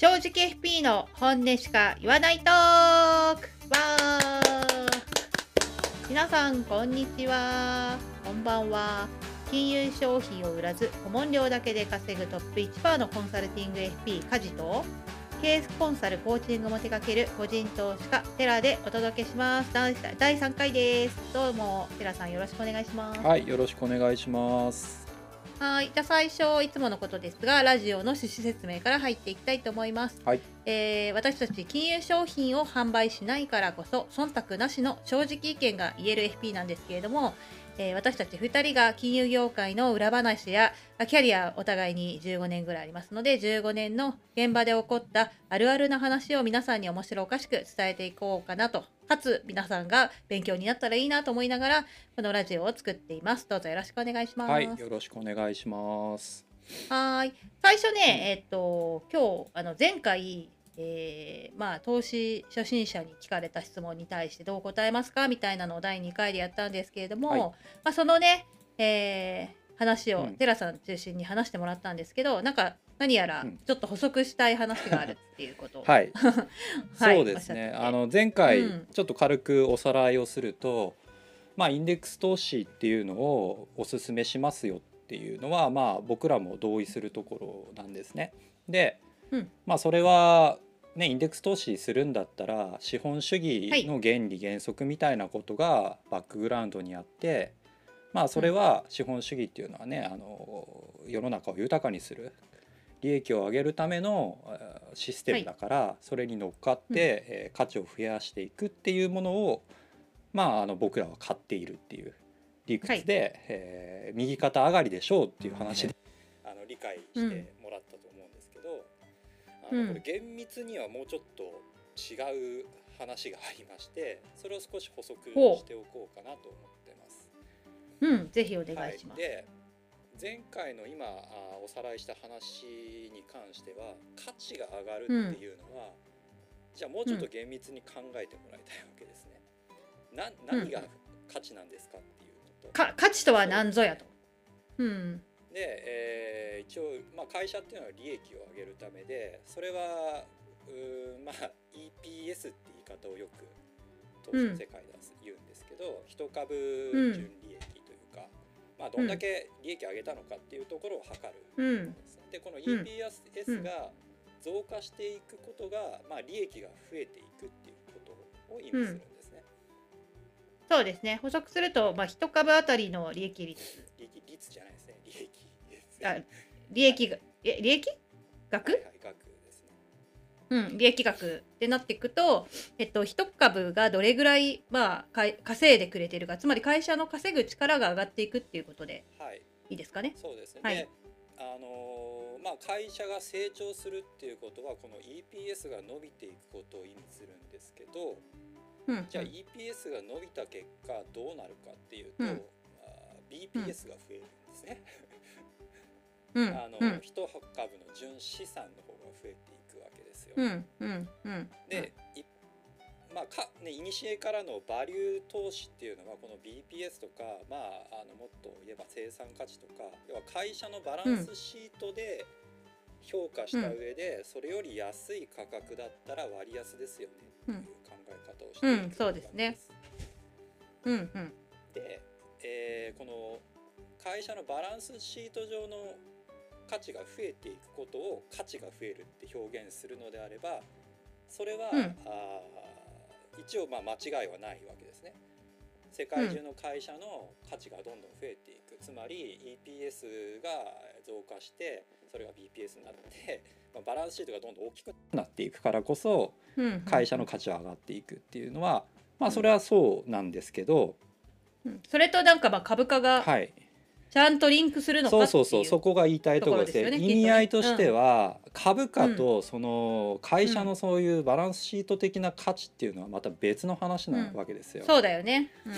正直 FP の本音しか言わないトーク。わー。皆さんこんにちは。こんばんは。金融商品を売らず顧問料だけで稼ぐトップ1%のコンサルティング FP カジとケースコンサルコーチングも手掛ける個人投資家テラでお届けします。第第3回です。どうもテラさんよろしくお願いします。はい、よろしくお願いします。はい、じゃあ最初いつものことですがラジオの趣旨説明から入っていきたいと思います、はい。えー私たち金融商品を販売しないからこそ忖度なしの正直意見が言える FP なんですけれども、えー私たち2人が金融業界の裏話やあキャリアお互いに15年ぐらいありますので15年の現場で起こったあるあるな話を皆さんに面白おかしく伝えていこうかなとかつ皆さんが勉強になったらいいなと思いながらこのラジオを作っていますどうぞよろしくお願いします。はい、よろしくお願いします。はーい。最初ね、えっと、今日、あの、前回、えーまあ、投資初心者に聞かれた質問に対してどう答えますかみたいなのを第2回でやったんですけれども、はい。まあ、そのね、えー話をうん。テラさん中心に話してもらったんですけど、なんか何やらうん。ちょっと補足したい話があるっていうこと。を、はい、はいそうですね。あの前回うん。ちょっと軽くおさらいをすると、まあインデックス投資っていうのをおすすめしますよっていうのはまあ僕らも同意するところなんですね。で、うん。まあそれはねインデックス投資するんだったら資本主義の原理原則みたいなことがバックグラウンドにあって。まあそれは資本主義っていうのはねあの世の中を豊かにする利益を上げるためのえーシステムだから、それに乗っかって、うん。えー価値を増やしていくっていうものをまああの僕らは買っているっていう理屈で、えー右肩上がりでしょうっていう話で、あの理解してもらったとのこれ厳密にはもうちょっと違う話がありましてそれを少し補足しておこうかなと思ってます。うん、ぜひお願いします。はい、で前回の今あおさらいした話に関しては価値が上がるっていうのは、じゃあもうちょっと厳密に考えてもらいたいわけですね。な何が価値なんですかっていうのと。か価値とは何ぞやと。うん。で、えー一応、まあ、会社っていうのは利益を上げるためでそれはうーまあ EPS って言い方をよく投資の世界では言うんですけど、一株純利益というか、まあ、どんだけ利益上げたのかっていうところを測るうんん。ですね。でこの EPS が増加していくことが、まあ、利益が増えていくっていうことを意味するんですね。そうですね。補足すると、まあ、一株当たりの利益率。利益率じゃないあ利益が、え、利益？額、はいはい額ですね。うん、利益額ってなっていくと、えっと、一株がどれぐらい、まあ、稼いでくれてるか、つまり会社の稼ぐ力が上がっていくっていうことではいいいですかね？そうですね。はいで、あのーまあ会社が成長するっていうことはこの EPS が伸びていくことを意味するんですけど、うん。じゃあ EPS が伸びた結果どうなるかっていうと、うん BPS が増えるんですね。うん。あのうん。一株の純資産の方が増えていくわけですよ。うん。うん。うん。で、いまあかね、いにしえからのバリュー投資っていうのはこの BPS とか、まあ、あのもっと言えば生産価値とか要は会社のバランスシートで評価した上で、それより安い価格だったら割安ですよねっていう考え方をしているうんそうですねうん。うん。で、えーこの会社のバランスシート上の価値が増えていくことを価値が増えるって表現するのであればそれは、うん。あー一応まあ間違いはないわけですね。世界中の会社の価値がどんどん増えていく、つまり EPS が増加してそれが BPS になって、まあ、バランスシートがどんどん大きくなっていくからこそうん。会社の価値は上がっていくっていうのは、まあそれはそうなんですけど、うん。それとなんかまあ株価がはい、ちゃんとリンクするのかっていう。そうそうそうそこが言いたいところでね意味合いとしては、株価とその会社のそういうバランスシート的な価値っていうのはまた別の話なわけですよ、そうだよね。うん。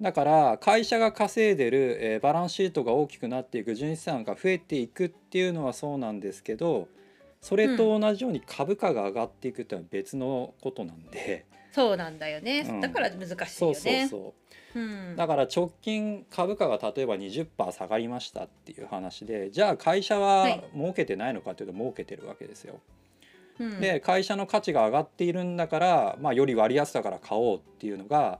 だから会社が稼いでる、えーバランスシートが大きくなっていく純資産が増えていくっていうのはそうなんですけどそれと同じように株価が上がっていくっていうのは別のことなんで、そうなんだよね。うんだから難しいそうそうよね。そううん。だから直近株価が例えば20%下がりましたっていう話でじゃあ会社ははい儲けてないのかっていうと儲けてるわけですよ。うんで会社の価値が上がっているんだから、まあ、より割安だから買おうっていうのが、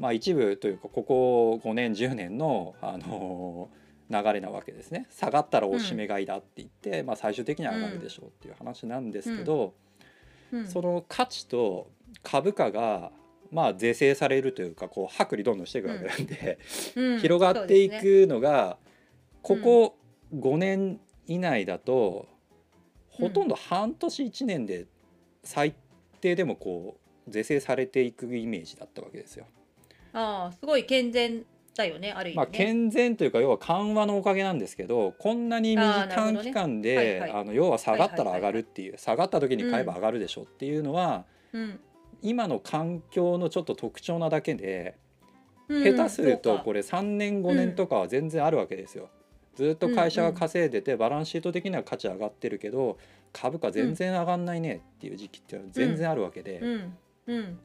まあ、一部というかここ5年10年の、あの流れなわけですね下がったらおしめ買いだって言って、まあ、最終的には上がるでしょうっていう話なんですけど、うん。その価値と株価がまあ是正されるというかこう薄利どんどんしていくわけなんで、うん。広がっていくのが、ここ5年以内だと、ほとんど半年1年で最低でもこう是正されていくイメージだったわけですよ。ああすごい健全だよねある意味ね、まあ、健全というか要は緩和のおかげなんですけどこんなに短期間はいではい。あの要は下がったら上はいはいはいはいがるってい。う下がった時に買えば上がるでしょっていうのはうん。今の環境のちょっと特徴なだけでうん下手するとこれ3年5年とかは全然あるわけですよ。ずっと会社が稼いでてバランスシート的には価値上がってるけど株価全然上がんないねっていう時期っていうのは全然あるわけで、うん。うん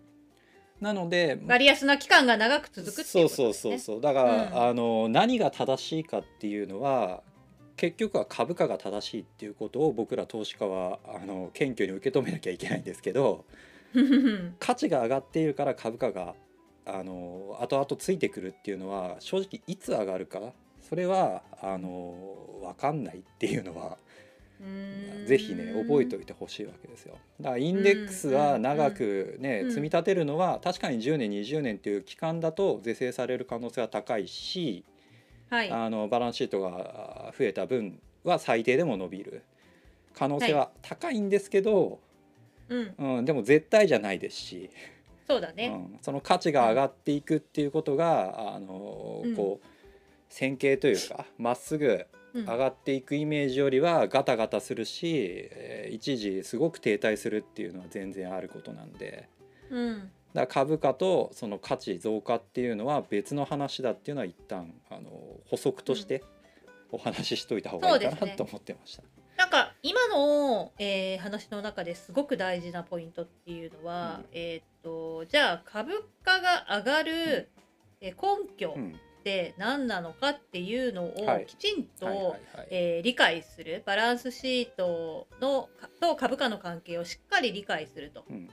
なので割安な期間が長く続くっていうことそうそうそうそう。だから、うん。あの何が正しいかっていうのは結局は株価が正しいっていうことを僕ら投資家はあの謙虚に受け止めなきゃいけないんですけどうん 価値が上がっているから株価があの後々ついてくるっていうのは正直いつ上がるかそれはあの分かんないっていうのはぜひね覚えておいてほしいわけですよ。だからインデックスは長くねうん。積み立てるのは確かに10年20年っていう期間だと是正される可能性は高いしはい。あのバランスシートが増えた分は最低でも伸びる。可能性は高いんですけど、うん。うん、でも絶対じゃないですし、うそうだね。ん、その価値が上がっていくっていうことが、あのうん。こう線形というかまっすぐうん上がっていくイメージよりはガタガタするし、えー一時すごく停滞するっていうのは全然あることなんで。うん。だ株価とその価値増加っていうのは別の話だっていうのは一旦あの補足としてお話ししといた方がいいかそうですね。なと思ってました。なんか今の、えー話の中ですごく大事なポイントっていうのは、うん。えーっとじゃあ株価が上がる、えー根拠うんって何なのかっていうのをはいきちんと、理解するバランスシートのかと株価の関係をしっかり理解すると。うん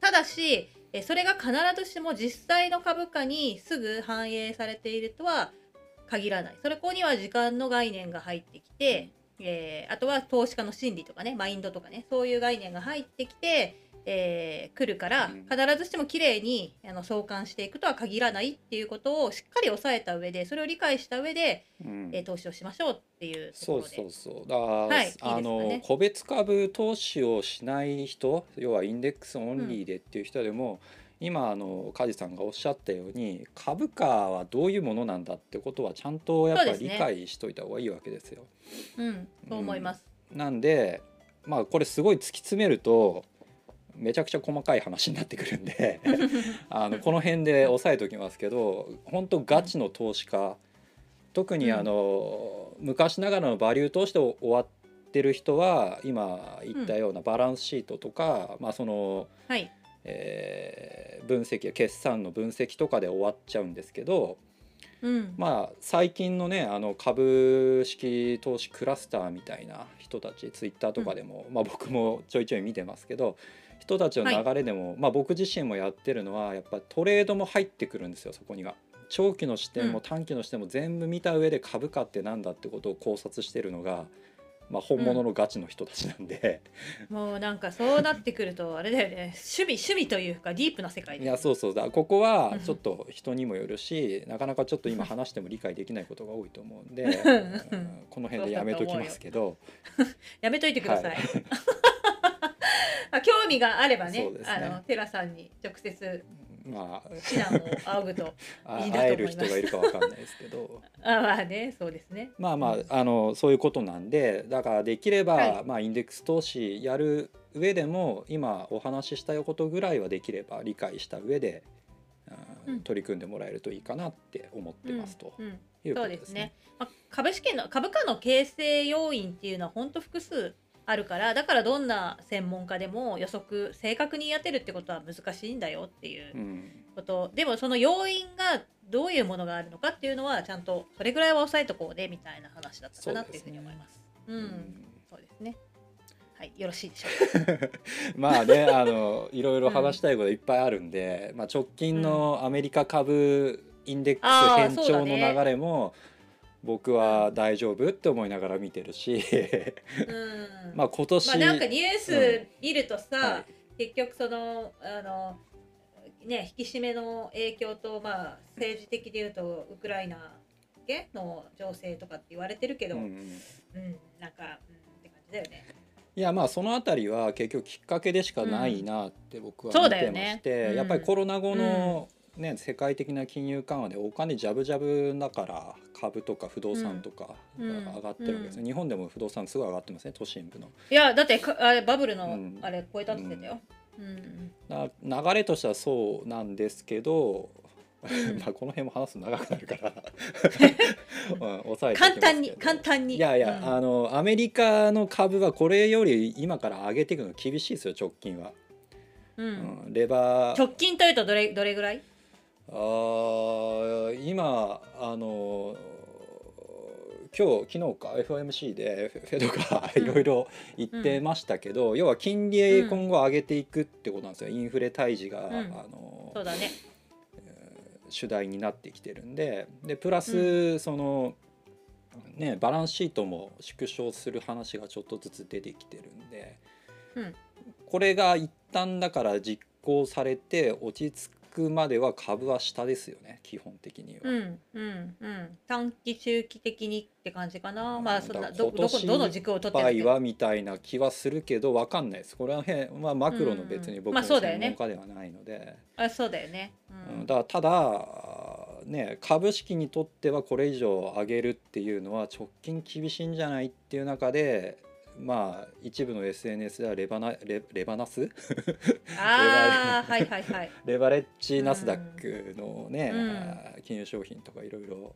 ただし、えーそれが必ずしも実際の株価にすぐ反映されているとは限らない。それこには時間の概念が入ってきて、えーあとは投資家の心理とかねマインドとかねそういう概念が入ってきて、えー来るからうん必ずしもきれいにあの相関していくとは限らないっていうことをしっかり押さえた上でそれを理解した上で、うんえー投資をしましょうっていうとそうころで。そうそうだから、はいあねの個別株投資をしない人要はインデックスオンリーでっていう人でも、今あの梶さんがおっしゃったように株価はどういうものなんだってことはちゃんとやっぱり理解しといた方がいいわけですよ。うん、そう思います。なんでまあこれすごい突き詰めるとめちゃくちゃ細かい話になってくるんで あのこの辺で押さえておきますけど本当ガチの投資家特にあの、昔ながらのバリュー投資で終わってる人は今言ったようなバランスシートとか、まあその、はい、えー分析や決算の分析とかで終わっちゃうんですけど、うん、まあ最近のねあの株式投資クラスターみたいな人たちツイッターとかでも、まあ僕もちょいちょい見てますけど人たちの流れでも、まあ僕自身もやってるのはやっぱトレードも入ってくるんですよそこには。長期の視点もうん。短期の視点も全部見た上で株価ってなんだってことを考察してるのが、まあ、本物のガチの人たちなんで、もうなんかそうなってくるとあれだよね。趣味趣味というかディープな世界いやそうそう。だここはちょっと人にもよるし、うんなかなかちょっと今話しても理解できないことが多いと思うんで、んうん。この辺でやめときますけど。やめといてください、はい。あ興味があればねね。あのテラさんに直接まあ指南を仰ぐとあいいなと思います。会える人がいるかわかんないですけど。あまあねそうですね。まあまああのそういうことなんでだからできれば、はい。まあ、インデックス投資やる上でも今お話ししたことぐらいはできれば理解した上で、うん。うん取り組んでもらえるといいかなって思ってますとうんうんいうこそうでねとですすね。、まあ、株式の株価の形成要因っていうのは本当複数あるからだからどんな専門家でも予測正確にやってるってことは難しいんだよっていううん。こと、でもその要因がどういうものがあるのかっていうのはちゃんとそれぐらいは押さえとこうねみたいな話だったかなっていうふうに思います。うん、そうですね。はいよろしいでしょう まあねあのいろいろ話したいこといっぱいあるんで、まあ、直近のアメリカ株インデックス変調の流れも、僕は大丈夫って思いながら見てるし。うん。まあ今年、まあなんかニュース見るとさ、は結局そのあのね引き締めの影響とまあ政治的で言うとウクライナ系の情勢とかって言われてるけど、うんんううんなんか、うん、って感じだよね。いやまあそのあたりは結局きっかけでしかないなって僕はそう見てまして、うん。やっぱりコロナ後の、ね、世界的な金融緩和でお金ジャブジャブだから株とか不動産とか上がってるわけですね、日本でも不動産すごい上がってますね都心部の。いやだってかあれバブルのうん。あれ超えたって言ってたよ。うん。な流れとしてはそうなんですけど、う んまあこの辺も話すと長くなるから、うん、抑えて簡単に簡単に。いやいや、うん。あのアメリカの株はこれより今から上げていくの厳しいですよ直近は、うん。うん、レバー。直近というとどれどれぐらい？あー今あの今日昨日か FOMC でフェドがうん。いろいろ言ってましたけど、要は金利今後上げていくってことなんですよ。インフレ退治が、ん。あのそうだね。主題になってきてるんで。でプラス、そのねバランスシートも縮小する話がちょっとずつ出てきてるんで、うん。これが一旦だから実行されて落ち着くまでは株は下ですよね基本的には。うんうんうん。短期中期的にって感じかな。まあそんなどどこどの軸を取ってるはみたいな気はするけどわかんないです。これはへん、まあ、マクロの別に僕まのあそうだよね。専門家ではないので、あそうだよね。ううん。んだからただね株式にとってはこれ以上上げるっていうのは直近厳しいんじゃないっていう中でまあ一部の SNS ではレバナレレバナス？ああ はいはいはい。レバレッジナスダックのね、うん金融商品とかいろいろ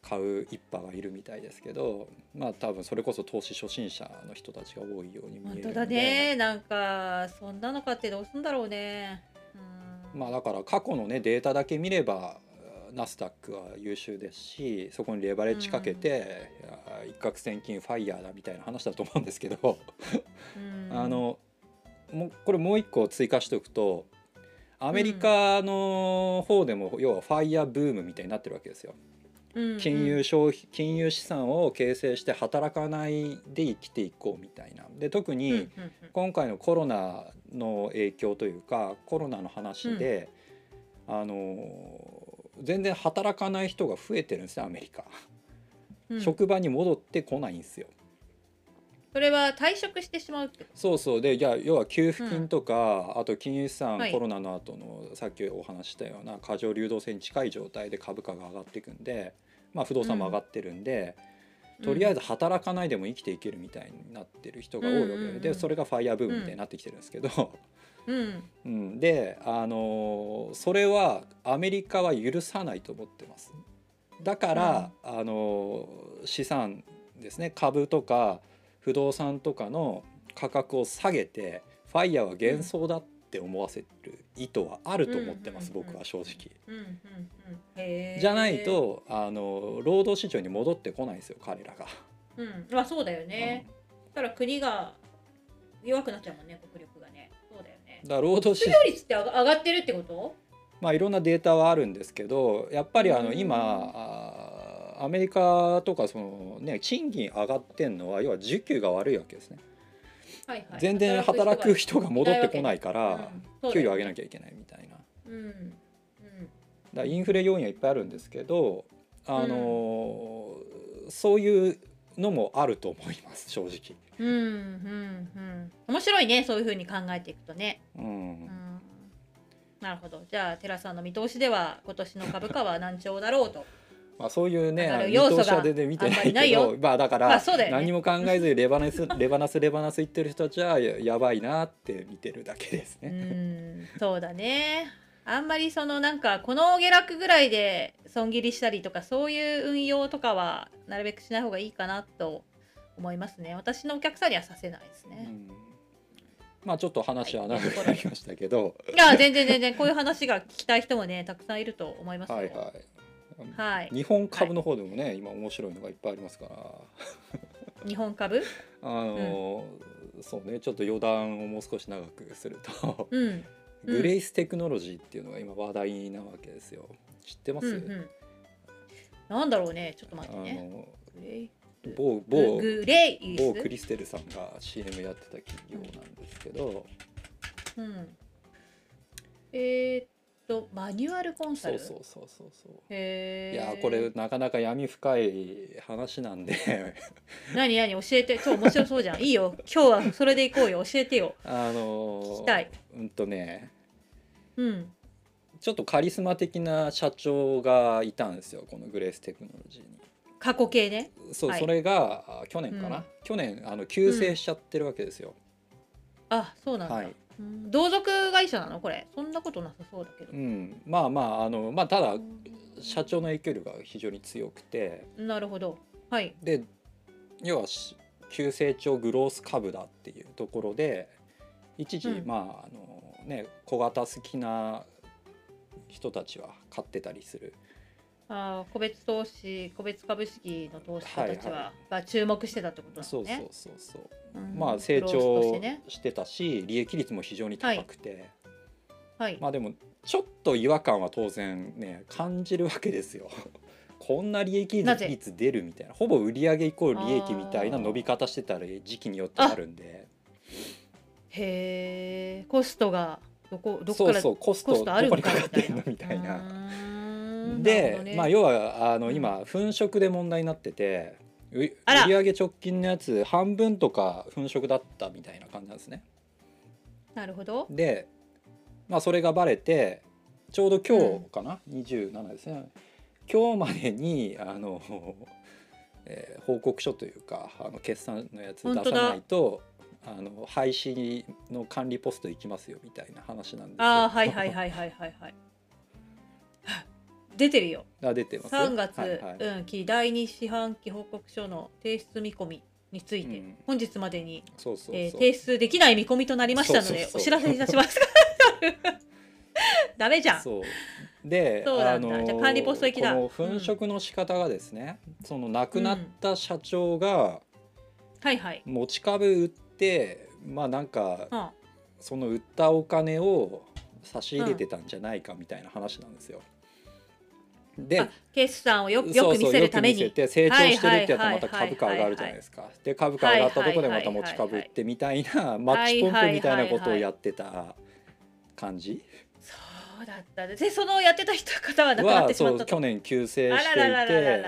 買う一派がいるみたいですけどまあ多分それこそ投資初心者の人たちが多いように見える本当だね。なんかそんなの買ってどうすんだろうね。うんまあだから過去のねデータだけ見ればナスダックは優秀ですしそこにレバレッジかけて、いや一攫千金ファイヤーだみたいな話だと思うんですけど、うん。あのもうこれもう一個追加しておくとアメリカの方でも要はファイヤーブームみたいになってるわけですよ。うん金融消費金融資産を形成して働かないで生きていこうみたいな。で特に、うんうんうん。今回のコロナの影響というかコロナの話で、あの全然働かない人が増えてるんですねアメリカ、うん。職場に戻ってこないんですよ。それは退職してしまうってこそうそう。でいや要は給付金とか、あと金融資産、はい。コロナの後のさっきお話ししたような過剰流動性に近い状態で株価が上がっていくんで、まあ、不動産も上がってるんで、ととりあえず働かないでも生きていけるみたいになってる人が多いわけで,、うんうんうんでそれがファイヤーブームみたいになってきてるんですけど、うんうん、で、あのーそれはアメリカは許さないと思ってます。だから、あのー資産ですね株とか不動産とかの価格を下げてファイヤーは幻想だって思わせる意図はあると思ってます、うんうんうんうん僕は正直。うんうんうんじゃないとあの労働市場に戻ってこないんですよ彼らが。うんまあそうだよね。だから国が弱くなっちゃうもんね国力がね。そうだよね。だから労働市失業率って上がってるってこと？まあいろんなデータはあるんですけどやっぱりあのうん今アメリカとかそのね賃金上がってんのは要は需給が悪いわけですね。はいはい。全然働く人が戻ってこないかうんら給料上げなきゃいけないみたいな。うんうんらインフレ要因はいっぱいあるんですけどあのーそういうのもあると思います正直。うんうんうん。面白いねそういう風に考えていくとね。うんうん。なるほど。じゃあ寺さんの見通しでは今年の株価は難聴だろうと。まあ、そういうね要素が全然見てないいけどよまあだからまあそうだよね何も考えずに レバナスレバナスレバナス言ってる人たちはややばいなって見てるだけですうね。んそうだね。あんまりそのなんかこの下落ぐらいで損切りしたりとかそういう運用とかはなるべくしない方がいいかなと思いますね。私のお客さんにはさせないですね。うん。まあちょっと話は長くなりましたけど、いや全然全然。こういう話が聞きたい人もねたくさんいると思いますよ。はいはい。はい。日本株の方でもね、今面白いのがいっぱいありますから、日本株？あの、そうねちょっと余談をもう少し長くすると。うんうんグレイステクノロジーっていうのが今話題なわけですよ。知ってます、うんなんだろうね。ちょっと待ってあねのグレイ？某某グレイ某クリステルさんが CM やってた企業なんですけど、うん。えー、っとマニュアルコンサル？そうそうそうそうそう。へえいやこれなかなか闇深い話なんで。何何？教えて。超面白そうじゃん。いいよ。今日はそれで行こうよ。教えてよ。あの聞きたい。うんとねうん。ちょっとカリスマ的な社長がいたんですよこのグレーステクノロジーに。過去形ねそう、はい。それがあ去年かな、うん。去年あの急成しちゃってるわけですよ。あそうなんだ、はい。うん同族会社なの？これ。そんなことなさそうだけど。うん、まあまああのまあただ社長の影響力が非常に強くて。なるほど。はい。で要はし急成長グロース株だっていうところで一時、うん。まああのね小型好きな人たちは買ってたりするあー個別投資個別株式の投資家たちは、はいはが注目してたってことなそうそうのねそうそう、うん。まあ成長してたし利益率も非常に高くて、はい、まあでもちょっと違和感は当然ね感じるわけですよ。こんな利益率出るみたいな。ほぼ売上イコール利益みたいな伸び方してたら時期によってあるんで。へえコストがどこどこそうからそうコストコストあるどこにんかかかってんのみみたいな。でねまあ要はあのうん。今粉飾で問題になっててう売あら。上直近のやつ半分とか粉飾だったみたいな感じなんですね。なるほど。でまあそれがバレてちょうど今日かな、27ですね。今日までにあの、えー報告書というかあの決算のやつ出さないとあの廃止の管理ポスト行きますよみたいな話なんですよ。ああはいはいはいはいはいはい出てるよ。あ出てます？3月、はいはい。うん期第2四半期報告書の提出見込みについて、うん。本日までに、そうえー提出できない見込みとなりましたのでお知らせいたします ダメじゃん。そう。でそうなんだ。じゃあ管理ポスト行きだ。この粉飾の仕方がですね、その亡くなった社長がはいはい、持ち株売ってまあなんかうん、その売ったお金を差し入れてたんじゃないかみたいな話なんですよ。であ決算をよよく見せるために。成長してるってやったらまた株価上がるじゃないですか。で株価上がったところでまた持ち株売ってみたいなマッチポンプみたいなことをやってた感じ？そうだったでそのやってた人方は亡くなっはてしまったと。そう去年急成あしていて。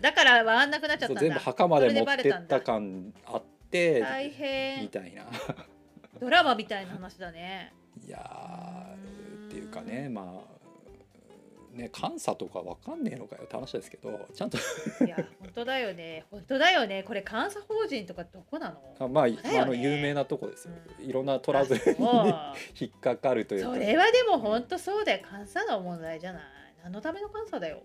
だから回んなくなっちゃった全部墓まで持ってった感あって大み変たいな。ドラマみたいな話だねいやーっていうかねまあね監査とかわかんねえのかよって話ですけどちゃんといや本当だよね。本当だよね。これ監査法人とかどこなの？あまあ、ね。あの有名なとこですよ、いろんなトラブルにあ 引っかかるというか。それはでも本当そうだよ。監査の問題じゃない。何のための監査だよ。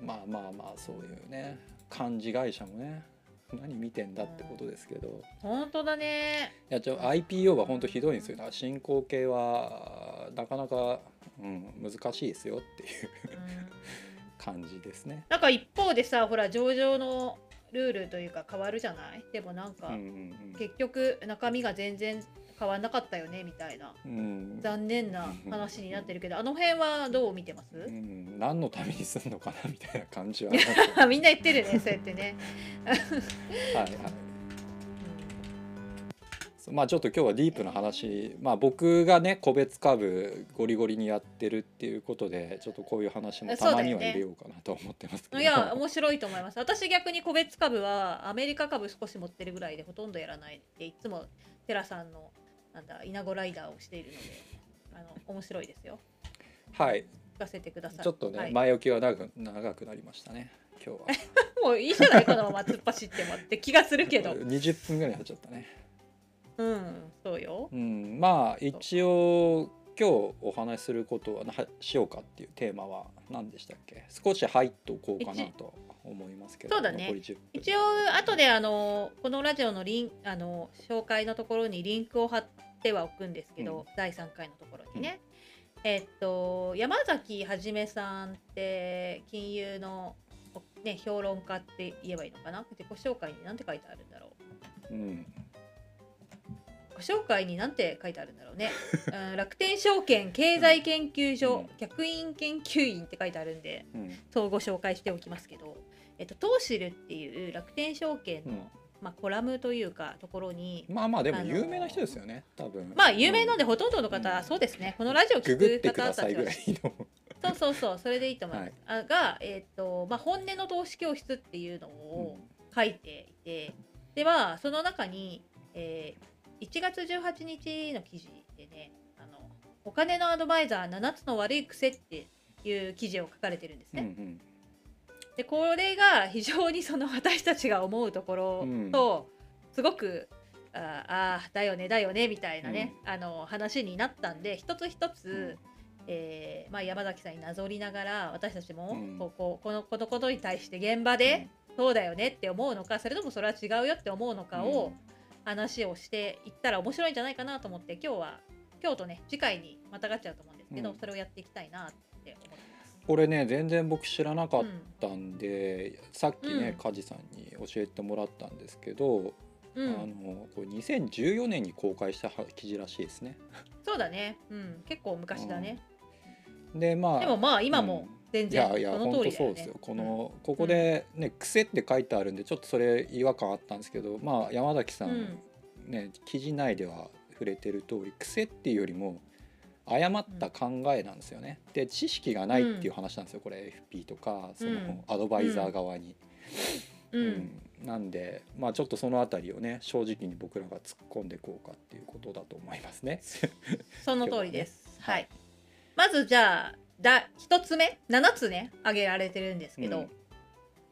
まあまあまあそういうね。幹事会社もね何見てんだってことですけど。本当だね。いやちょ IPO は本当ひどいんですよ。進行形はなかなか、うん、難しいですよっていううん。感じですね。なんか一方でさほら上場のルールというか変わるじゃない？でもなんか、結局中身が全然変わんなかったよねみたいな。うん。うん残念な話になってるけどあの辺はどう見てます？うん、何のためにすんのかなみたいな感じは。みんな言ってるねそうやってね、はいはい。まあちょっと今日はディープな話。まあ僕がね個別株ゴリゴリにやってるっていうことでちょっとこういう話もたまには入れようかなと思ってますけど。いや面白いと思います。私逆に個別株はアメリカ株少し持ってるぐらいでほとんどやらないでいつもテラさんのなんだイナゴライダーをしているのであの面白いですよ。はい。聞かせてください。ちょっとね、はい。前置きは長く長くなりましたね今日は。もういいじゃないこのまま突っ走ってもって気がするけど。20分ぐらいになっちゃったね。うんそうよ。うんまあ一応今日お話しすることはなしようかっていうテーマは何でしたっけ？少し入っておこうかなと思いますけどそうだね。残り10分。一応後であのこのラジオのリンあの紹介のところにリンクを貼ってはおくんですけど、うん。第3回のところにね、えっと山崎はじめさんって金融の、ね、評論家って言えばいいのかな？自己紹介に何て書いてあるんだろう？うん。ご紹介になんて書いてあるんだろうね、うん、楽天証券経済研究所、うん。客員研究員って書いてあるんでうん。そうご紹介しておきますけど、えっと、トーシルっていう楽天証券の、うんまあ、コラムというかところにまあまあでも有名な人ですよね多分。まあ有名なんでうほとんどの方はそうですね。このラジオ聞く方たちは。いのそうそうそうそれでいいと思います、あが、えっとまあ、本音の投資教室っていうのを書いていて、ではその中に、えー1月18日の記事でねあのお金のアドバイザー7つの悪い癖っていう記事を書かれてるんですうんうね。んでこれが非常にその私たちが思うところと、すごくああーだよねだよねみたいなね、あの話になったんで一つ一つ、えーまあ、山崎さんになぞりながら私たちもうん。こうこうこのこのことに対して現場でそうだよねって思うのかそれともそれは違うよって思うのかを話をしていったら面白いんじゃないかなと思って今日は今日とね次回にまたがっちゃうと思うんですけど、うん。それをやっていきたいなって思って。これね全然僕知らなかっうんたん。で、さっきね、うん。梶さんに教えてもらったんですけど、うん。あのこれ2014年に公開した記事らしいですね。そうだね、うん、結構昔だね。でまあでもまあ今も全い然やいやその本当。そうですよ。この、ここでね「癖」って書いてあるんでちょっとそれ違和感あったんですけどまあ山崎さうんん、ね記事内では触れてる通り癖っていうよりも誤った考えなんですよね。で知識がないっていう話なんですよ、これ FP とかそうんのアドバイザー側に。うんうんなんでまあちょっとそのあたりをね正直に僕らが突っ込んでいこうかっていうことだと思いますね。その通りです。はい。まずじゃあだ一つ目7つね挙げられてるんですけど、うん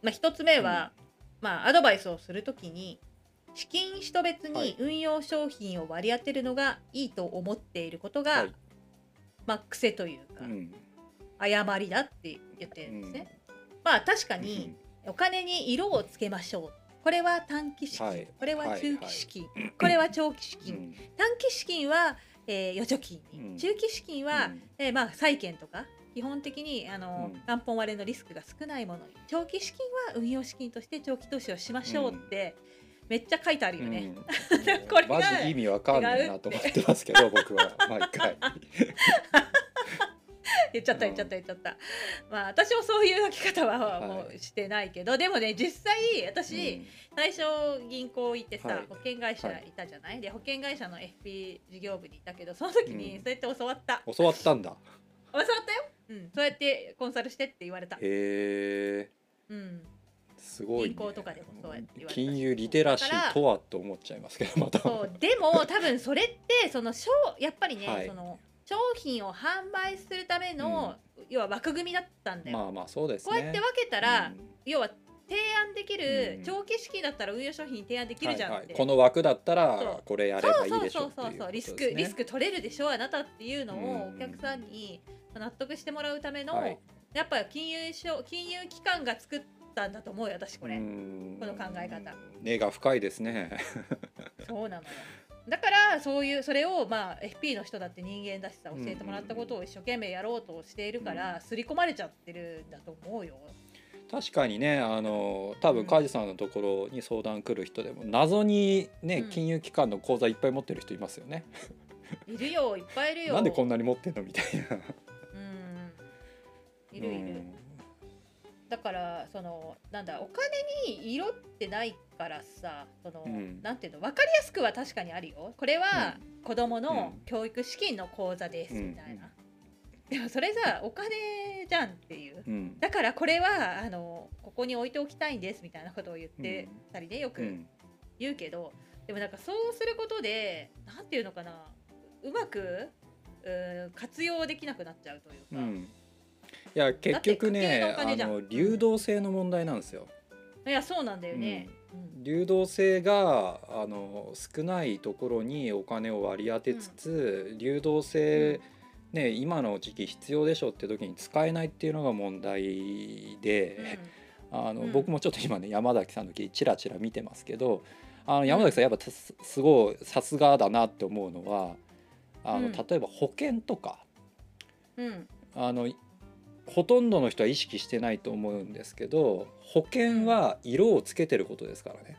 まあ一つ目は、まあアドバイスをするときに資金使途別はいに運用商品を割り当てるのがいいと思っていることが、はいまあ癖というか、うん。誤りだって言ってるんですね。まあ確かに、お金に色をつけましょう。これは短期資金、はい。これは中期資金、これは長期資金、うん。短期資金は、えー預貯金中期資金は、うん。えーまあ、債券とか基本的にあの、うん。元本割れのリスクが少ないものに。長期資金は運用資金として長期投資をしましょうって、めっちゃ書いてあるよね。うん。これがマジ意味わかんないなと思ってますけど僕は毎回。言っちゃった言っちゃった言っちゃった。まあ私もそういう書き方ははい。もうしてないけど、でもね実際私、最初銀行行ってさ、はい。保険会社い。たじゃない、で保険会社の FP 事業部にいたけどその時にうんそうやって教わった、うん教わったんだ。教わったよ、うん、そうやってコンサルしてって言われた。へ、えうん、すごい、ね。銀行とかでもそうやって言われたし。金融リテラシーとはと思っちゃいますけどまた。そうでも多分それってその商やっぱりね、はい。その商品を販売するための、要は枠組みだったんだよ、まあまあそうですね。こうやって分けたら、うん。要は提案できる、うん。長期資金だったら運用商品提案できるじゃんはいはい。この枠だったらこれやればいいでしょそうそうそうそうリスク、リスク取れるでしょあなたっていうのをうん。お客さんに納得してもらうための、はい。やっぱ金融商金融機関が作ったんだと思うよ私これ、うんこの考え方根が深いですね。そうなのよだからそういうそれをまあ FP の人だって人間だしさ教えてもらったことを一生懸命やろうとしているから刷り込まれちゃってるんだと思うよ。確かにねあの多分梶さんのところに相談来る人でも謎にね、うん金融機関の口座いっぱい持ってる人いますよね。いるよいっぱいいるよ。なんでこんなに持ってんのみたいな。うんいるいる。うんだからそのなんだお金に色ってないからさその、うん。なんていうの分かりやすくは確かにあるよ。これは子供のうん。教育資金の口座ですみたいな、うんでもそれさお金じゃんっていう。うん。だからこれはあのここに置いておきたいんですみたいなことを言ってたりねよくうん。言うけど、でもなんかそうすることでなんていうのかなうまくうん活用できなくなっちゃうというか、うんいや結局ねあの流動性の問題なんですよ。いやそうなんだよね。うん。流動性があの少ないところにお金を割り当てつつ、流動性、ね、今の時期必要でしょって時に使えないっていうのが問題で、あのうん。僕もちょっと今ね山崎さんの記事チラチラ見てますけどあの山崎さんやっぱすすごいさすがだなって思うのはあの、うん。例えば保険とか。うんうん。あのほとんどの人は意識してないと思うんですけど保険は色をつけてることですからね。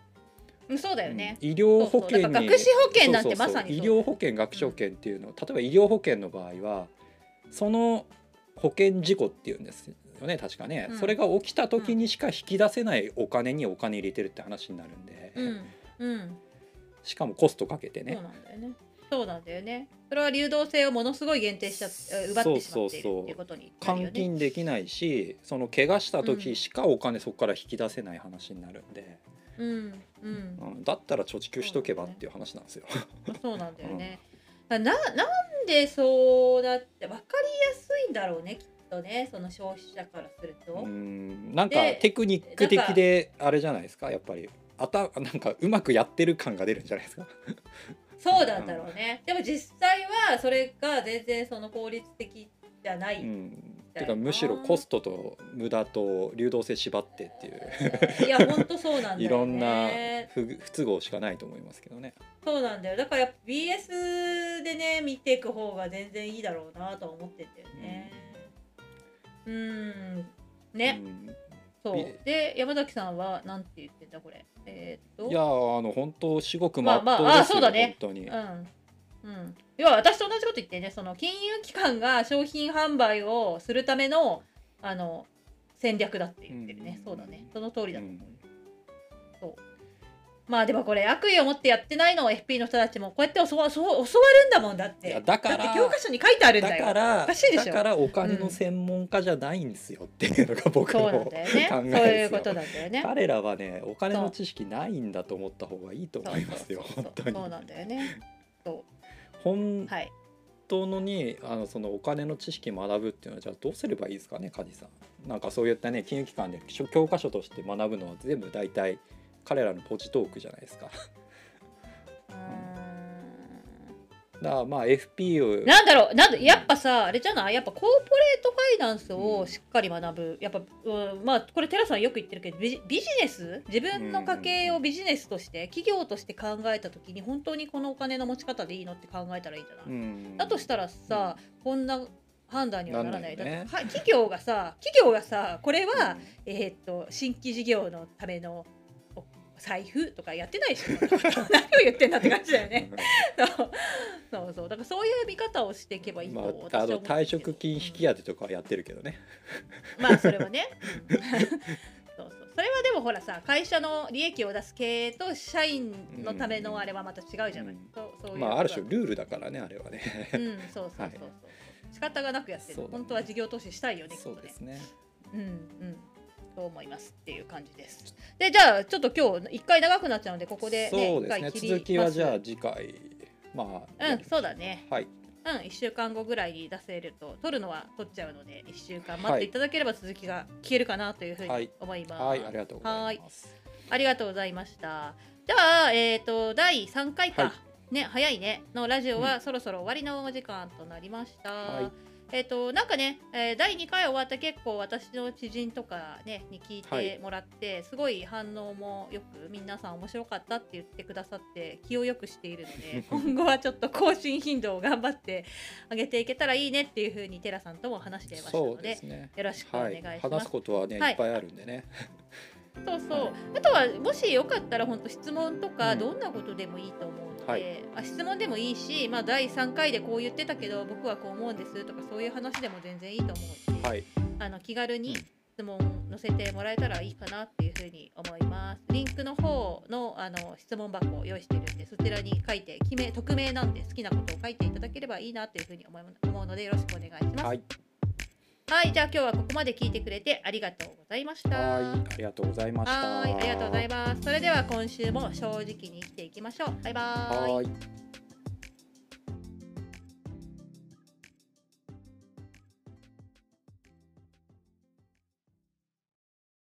うんそうだよね、医療保険学資保険なんてまさに医療保険学資保険っていうの、例えば医療保険の場合はその保険事故っていうんですよね確かね、うんそれが起きた時にしか引き出せないお金にお金入れてるって話になるんで、うんうんしかもコストかけてそうねなんだよねそうなんだよねそれは流動性をものすごい限定しちゃえ奪ってしまっているっていうことになるよ換ね金できないしその怪我した時しかお金そこから引き出せない話になるんで、うんうんうんだったら貯蓄しとけばっていう話なんですよ。そうなんだよね。ななんでそうなって分かりやすいんだろうねきっとねその消費者からすると。うんなんかでテクニック的であれじゃないですかやっぱりあたなんかうまくやってる感が出るんじゃないですか。そうなんだろうね。でも実際はそれが全然その効率的じゃない。うん、てかむしろコストと無駄と流動性縛ってっていう いや本当そうなんだよね。いろんな不不都合しかないと思いますけどね。そうなんだよ。だからやっぱ BS でね見ていく方が全然いいだろうなとは思ってんだよね。うんね、うんそう。びで山崎さんはなんて言ってんだこれ。えーっと。いやーあの本当至極まあまあまっとうですよ、あそうだね。本当に。うん。うん、要は私と同じこと言ってね。その金融機関が商品販売をするためのあの戦略だって言ってるね、うん。そうだね。その通りだと思う、うんまあでもこれ悪意を持ってやってないのを FP の人たちもこうやって教わそう教わるんだもんだって。いやだからだって教科書に書いてあるんだだよからおかしいでしょ。だからお金の専門家じゃないんですよっていうのが僕のそうな考んだよね。えそうですよ。いうことなんだよね。彼らはねお金の知識ないんだと思った方がいいと思いますよそう。そう。そう。本当に。そうなんだよね。そ本うはい。当のにあのそのお金の知識学ぶっていうのはじゃあどうすればいいですかね梶さん。なんかそういったね金融機関で教教科書として学ぶのは全部大体彼らのポジトークじゃないですか。だからまあ FP をなんだろうなんだやっぱさあれじゃない？やっぱコーポレートファイナンスをしっかり学ぶ。やっぱ、うん、まあこれ寺さんよく言ってるけどビジビジネス？自分の家計をビジネスとして企業として考えた時に本当にこのお金の持ち方でいいのって考えたらいいんじゃない、うん。だとしたらさ、こんな判断にはならない。だっ企業がさ企業がさこれは、うん。えーっと新規事業のためのお財布とかやってないでしょ。何を言ってんだって感じだよね。そう。そうそう。だからそういう見方をしていけばいいとまあ、あの退職金引き当てとかはやってるけどね。まあそれはね。うんそうそう。それはでもほらさ会社の利益を出す経営と社員のためのあれはまた違うじゃない、うんそうそういうまあある種ルールだからねあれはね。だうんそうそうそうそう、はい。仕方がなくやってる、ね。本当は事業投資したいよね。そうですね。うんうんと思いますっていう感じですでじゃあちょっと今日一回長くなっちゃうのでここでねそうですね。続きはじゃあ次回まあ。うんそうだねはい。うん、1週間後ぐらいに出せると取るのは取っちゃうので1週間待っていただければ続きが聞けるかなというふうにはい思います。はいありがとうございます。ありがとうございました。じゃあ、えっ、と、第3回か、はいね、早いね、のラジオはそろそろ終わりのお時間となりました。はいえっ、と、なんかね、えー第2回終わって結構私の知人とかね、に聞いてもらって、すごい反応もよく、皆さん面白かったって言ってくださって、気をよくしているので、今後はちょっと更新頻度を頑張って 上げていけたらいいねっていうふうに、テラさんとも話していましたので、ですね。よろしくおはい願いします。。話すことはねはいいっぱいあるんでね。そうそう。あとはもしよかったら本当質問とかうんどんなことでもいいと思うはいあ質問でもいいし、まあ第3回でこう言ってたけど僕はこう思うんですとかそういう話でも全然いいと思うし、はい。あの気軽にうん質問載せてもらえたらいいかなっていうふうに思います。リンクの方のあの質問箱を用意してるんでそちらに書いて記名匿名なんで好きなことを書いていただければいいなっていうふうに思うのでよろしくお願いします。はい。はい、じゃあ今日はここまで聞いてくれてありがとうございました。はい。ありがとうございました。はい、ありがとうございます。それでは今週も正直に生きていきましょう。バイバーイ。はい。